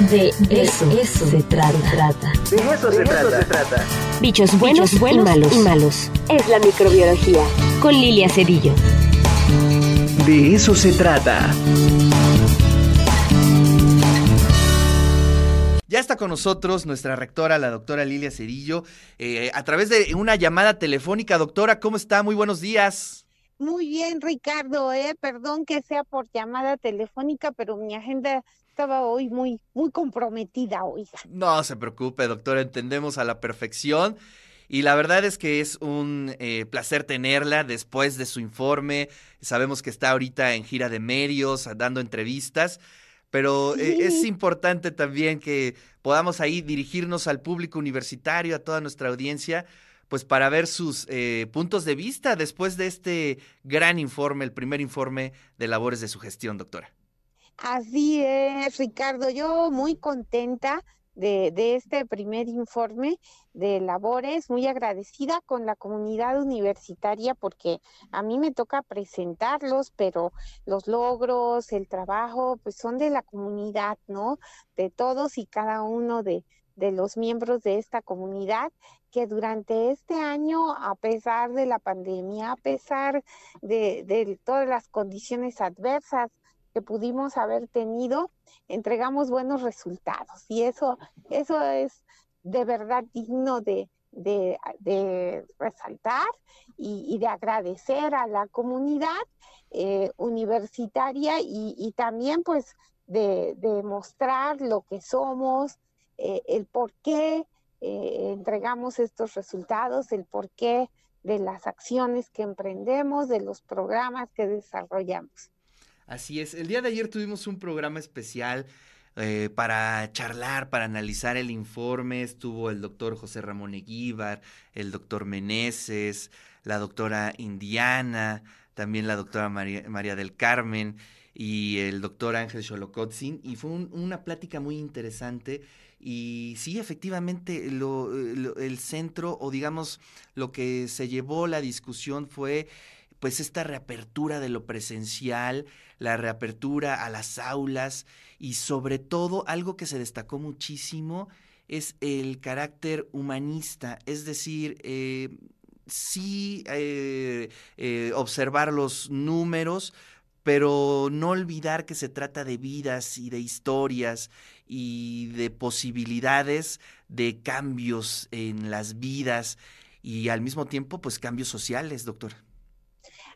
De eso, eso se trata. De eso, se, trata. Bichos buenos, buenos y, malos. y malos. Es la microbiología. Con Lilia Cedillo. De eso se trata. Ya está con nosotros nuestra rectora, la doctora Lilia Cedillo, eh, a través de una llamada telefónica. Doctora, ¿cómo está? Muy buenos días. Muy bien, Ricardo, eh, perdón que sea por llamada telefónica, pero mi agenda estaba hoy muy, muy comprometida, oiga. No se preocupe, doctora, entendemos a la perfección. Y la verdad es que es un eh, placer tenerla después de su informe. Sabemos que está ahorita en gira de medios, dando entrevistas, pero eh, es importante también que podamos ahí dirigirnos al público universitario, a toda nuestra audiencia, pues para ver sus eh, puntos de vista después de este gran informe, el primer informe de labores de su gestión, doctora. Así es, Ricardo. Yo muy contenta de, este primer informe de labores, muy agradecida con la comunidad universitaria porque a mí me toca presentarlos, pero los logros, el trabajo, pues son de la comunidad, ¿no? De todos y cada uno de, los miembros de esta comunidad que durante este año, a pesar de la pandemia, a pesar de todas las condiciones adversas, que pudimos haber tenido, entregamos buenos resultados. Y eso, eso es de verdad digno de, de, resaltar y, de agradecer a la comunidad eh, universitaria y, también pues de, mostrar lo que somos, eh, el por qué eh, entregamos estos resultados, el por qué de las acciones que emprendemos, de los programas que desarrollamos. Así es, el día de ayer tuvimos un programa especial eh, para charlar, para analizar el informe. Estuvo el doctor José Ramón Eguíbar, el doctor Meneses, la doctora Indiana, también la doctora María, del Carmen y el doctor Ángel Xolocotzin. Y fue una plática muy interesante. Y sí, efectivamente, el centro, o digamos, lo que se llevó la discusión fue pues esta reapertura de lo presencial, la reapertura a las aulas y sobre todo algo que se destacó muchísimo es el carácter humanista, es decir, eh, sí eh, eh, observar los números, pero no olvidar que se trata de vidas y de historias y de posibilidades de cambios en las vidas y al mismo tiempo pues cambios sociales, doctor.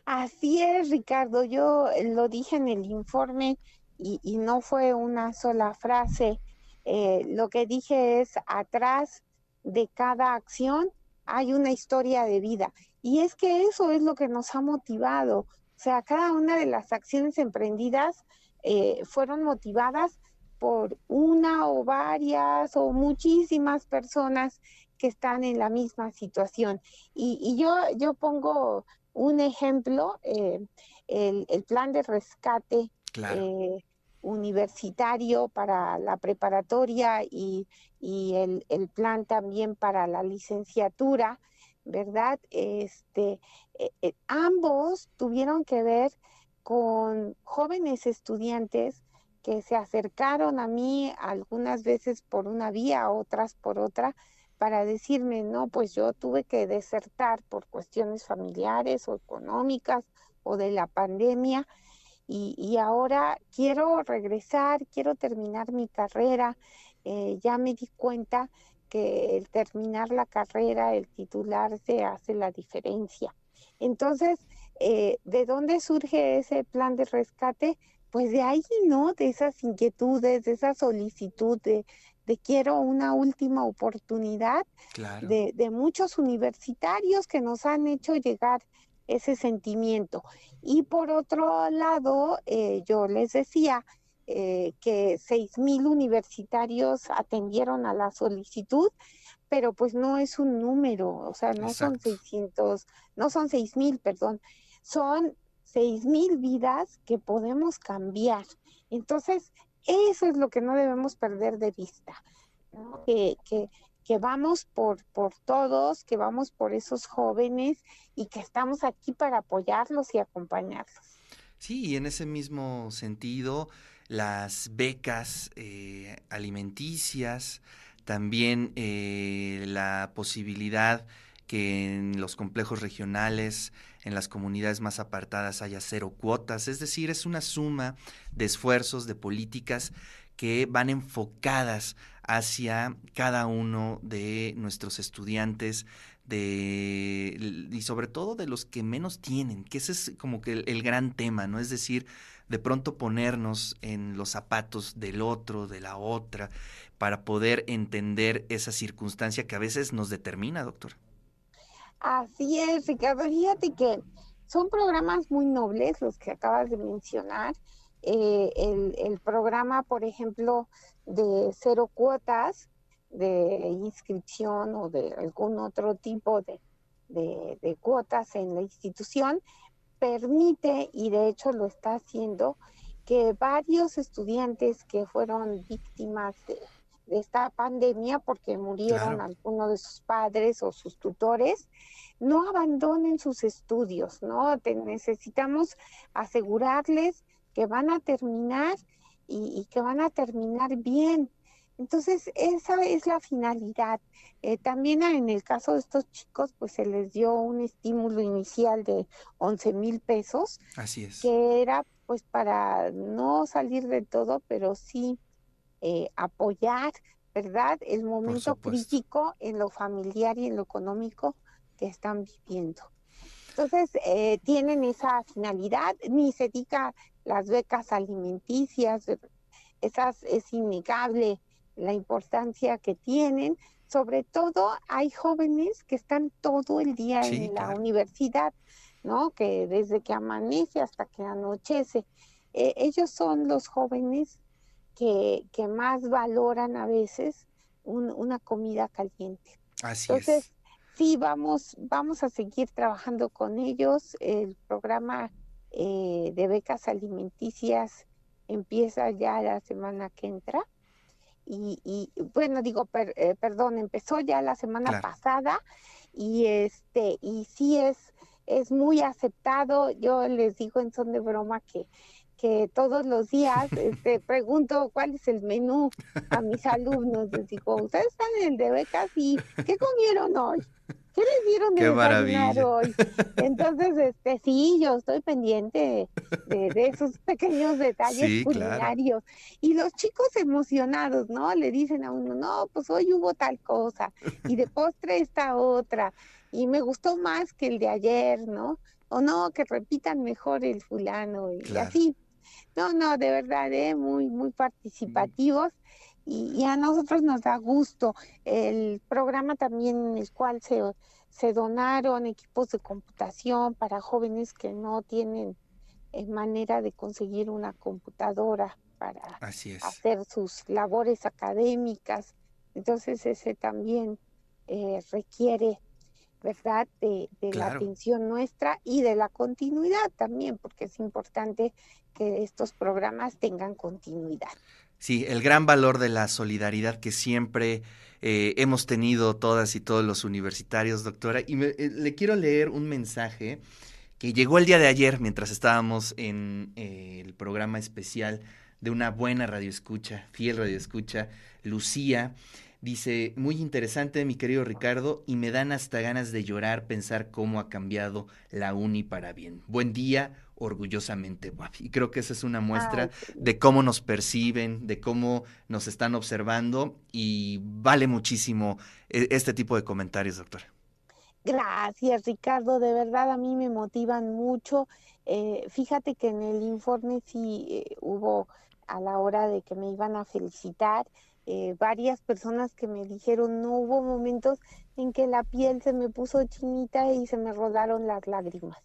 Así es, Ricardo. Yo lo dije en el informe y, no fue una sola frase. Eh, lo que dije es, atrás de cada acción hay una historia de vida. Y es que eso es lo que nos ha motivado. O sea, cada una de las acciones emprendidas eh, fueron motivadas por una o varias o muchísimas personas que están en la misma situación. Y, y yo, yo pongo un ejemplo, eh, el, plan de rescate eh, universitario para la preparatoria y, el, plan también para la licenciatura, ¿verdad? Este, eh, ambos tuvieron que ver con jóvenes estudiantes que se acercaron a mí algunas veces por una vía, otras por otra, para decirme, no, pues yo tuve que desertar por cuestiones familiares o económicas o de la pandemia y, ahora quiero regresar, quiero terminar mi carrera. Eh, ya me di cuenta que el terminar la carrera, el titularse hace la diferencia. Entonces, eh, ¿de dónde surge ese plan de rescate? Pues de ahí, ¿no? De esas inquietudes, de esa solicitud de, de quiero una última oportunidad de, muchos universitarios que nos han hecho llegar ese sentimiento. Y por otro lado, eh, yo les decía eh, que seis mil universitarios atendieron a la solicitud, pero pues no es un número, o sea, no son 600, no son seis mil, perdón, son seis mil vidas que podemos cambiar. Entonces, eso es lo que no debemos perder de vista, que, que, vamos por, por todos, que vamos por esos jóvenes y que estamos aquí para apoyarlos y acompañarlos. Sí, y en ese mismo sentido, las becas eh, alimenticias, también eh, la posibilidad que en los complejos regionales, en las comunidades más apartadas haya cero cuotas, es decir, es una suma de esfuerzos, de políticas que van enfocadas hacia cada uno de nuestros estudiantes de, y sobre todo de los que menos tienen, que ese es como que el, gran tema, ¿no? Es decir, de pronto ponernos en los zapatos del otro, de la otra, para poder entender esa circunstancia que a veces nos determina, doctor. Así es, Ricardo. Fíjate que son programas muy nobles los que acabas de mencionar. Eh, el, programa, por ejemplo, de cero cuotas de inscripción o de algún otro tipo de, de cuotas en la institución, permite, y de hecho lo está haciendo, que varios estudiantes que fueron víctimas de, de esta pandemia porque murieron algunos de sus padres o sus tutores, no abandonen sus estudios, ¿no? necesitamos asegurarles que van a terminar y, que van a terminar bien. Entonces, esa es la finalidad. Eh, también en el caso de estos chicos, pues se les dio un estímulo inicial de 11 mil pesos. Así es. Que era pues para no salir de todo, pero sí eh, apoyar, ¿verdad? El momento crítico en lo familiar y en lo económico que están viviendo. Entonces, eh, tienen esa finalidad, ni se diga las becas alimenticias, esas es innegable la importancia que tienen. Sobre todo hay jóvenes que están todo el día en la universidad, ¿no? Que desde que amanece hasta que anochece. Eh, ellos son los jóvenes que, que más valoran a veces una comida caliente. Así Entonces, sí, vamos, vamos a seguir trabajando con ellos. El programa eh, de becas alimenticias empieza ya la semana que entra. Y, y bueno, digo, eh, perdón, empezó ya la semana pasada y este, y sí es, es muy aceptado. Yo les digo en son de broma que que todos los días este, pregunto cuál es el menú a mis alumnos. Les digo, ustedes están en el de becas y ¿qué comieron hoy? ¿Qué les dieron de desayunar hoy? Entonces, este, sí, yo estoy pendiente de, esos pequeños detalles culinarios. Y los chicos emocionados, ¿no? Le dicen a uno, no, pues hoy hubo tal cosa, y de postre esta otra, y me gustó más que el de ayer, ¿no? O no, que repitan mejor el fulano, y así. No, no, de verdad, ¿eh? muy, muy participativos. Y, a nosotros nos da gusto el programa también en el cual se, se donaron equipos de computación para jóvenes que no tienen eh, manera de conseguir una computadora para hacer sus labores académicas. Entonces ese también eh, requiere ¿verdad? De, la atención nuestra y de la continuidad también, porque es importante que estos programas tengan continuidad. Sí, el gran valor de la solidaridad que siempre eh, hemos tenido todas y todos los universitarios, doctora. Y eh, le quiero leer un mensaje que llegó el día de ayer mientras estábamos en eh, el programa especial de una buena radioescucha, fiel radioescucha, Lucía. Dice, muy interesante mi querido Ricardo, y me dan hasta ganas de llorar pensar cómo ha cambiado la uni para bien. Buen día, orgullosamente Y creo que esa es una muestra de cómo nos perciben, de cómo nos están observando, y vale muchísimo e, este tipo de comentarios, doctora. Gracias, Ricardo. De verdad a mí me motivan mucho. Eh, fíjate que en el informe sí eh, hubo a la hora de que me iban a felicitar eh, varias personas que me dijeron, no hubo momentos en que la piel se me puso chinita y se me rodaron las lágrimas.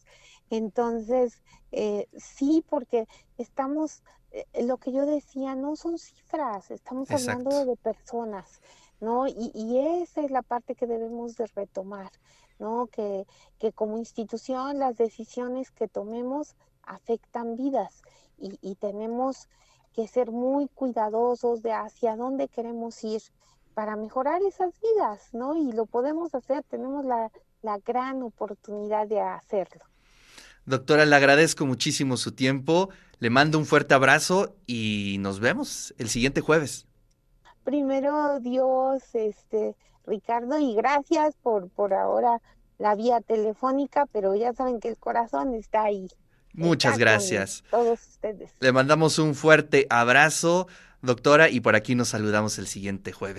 Entonces, eh, sí, porque estamos, eh, lo que yo decía, no son cifras, estamos hablando de personas, ¿no? Y, y, esa es la parte que debemos de retomar, ¿no? Que, que como institución las decisiones que tomemos afectan vidas y, y tenemos que ser muy cuidadosos de hacia dónde queremos ir para mejorar esas vidas, ¿no? Y lo podemos hacer, tenemos la, gran oportunidad de hacerlo. Doctora, le agradezco muchísimo su tiempo, le mando un fuerte abrazo y nos vemos el siguiente jueves. primero Dios, este, Ricardo, y gracias por, por ahora la vía telefónica, pero ya saben que el corazón está ahí. Muchas gracias. Todos ustedes. Le mandamos un fuerte abrazo, doctora, y por aquí nos saludamos el siguiente jueves.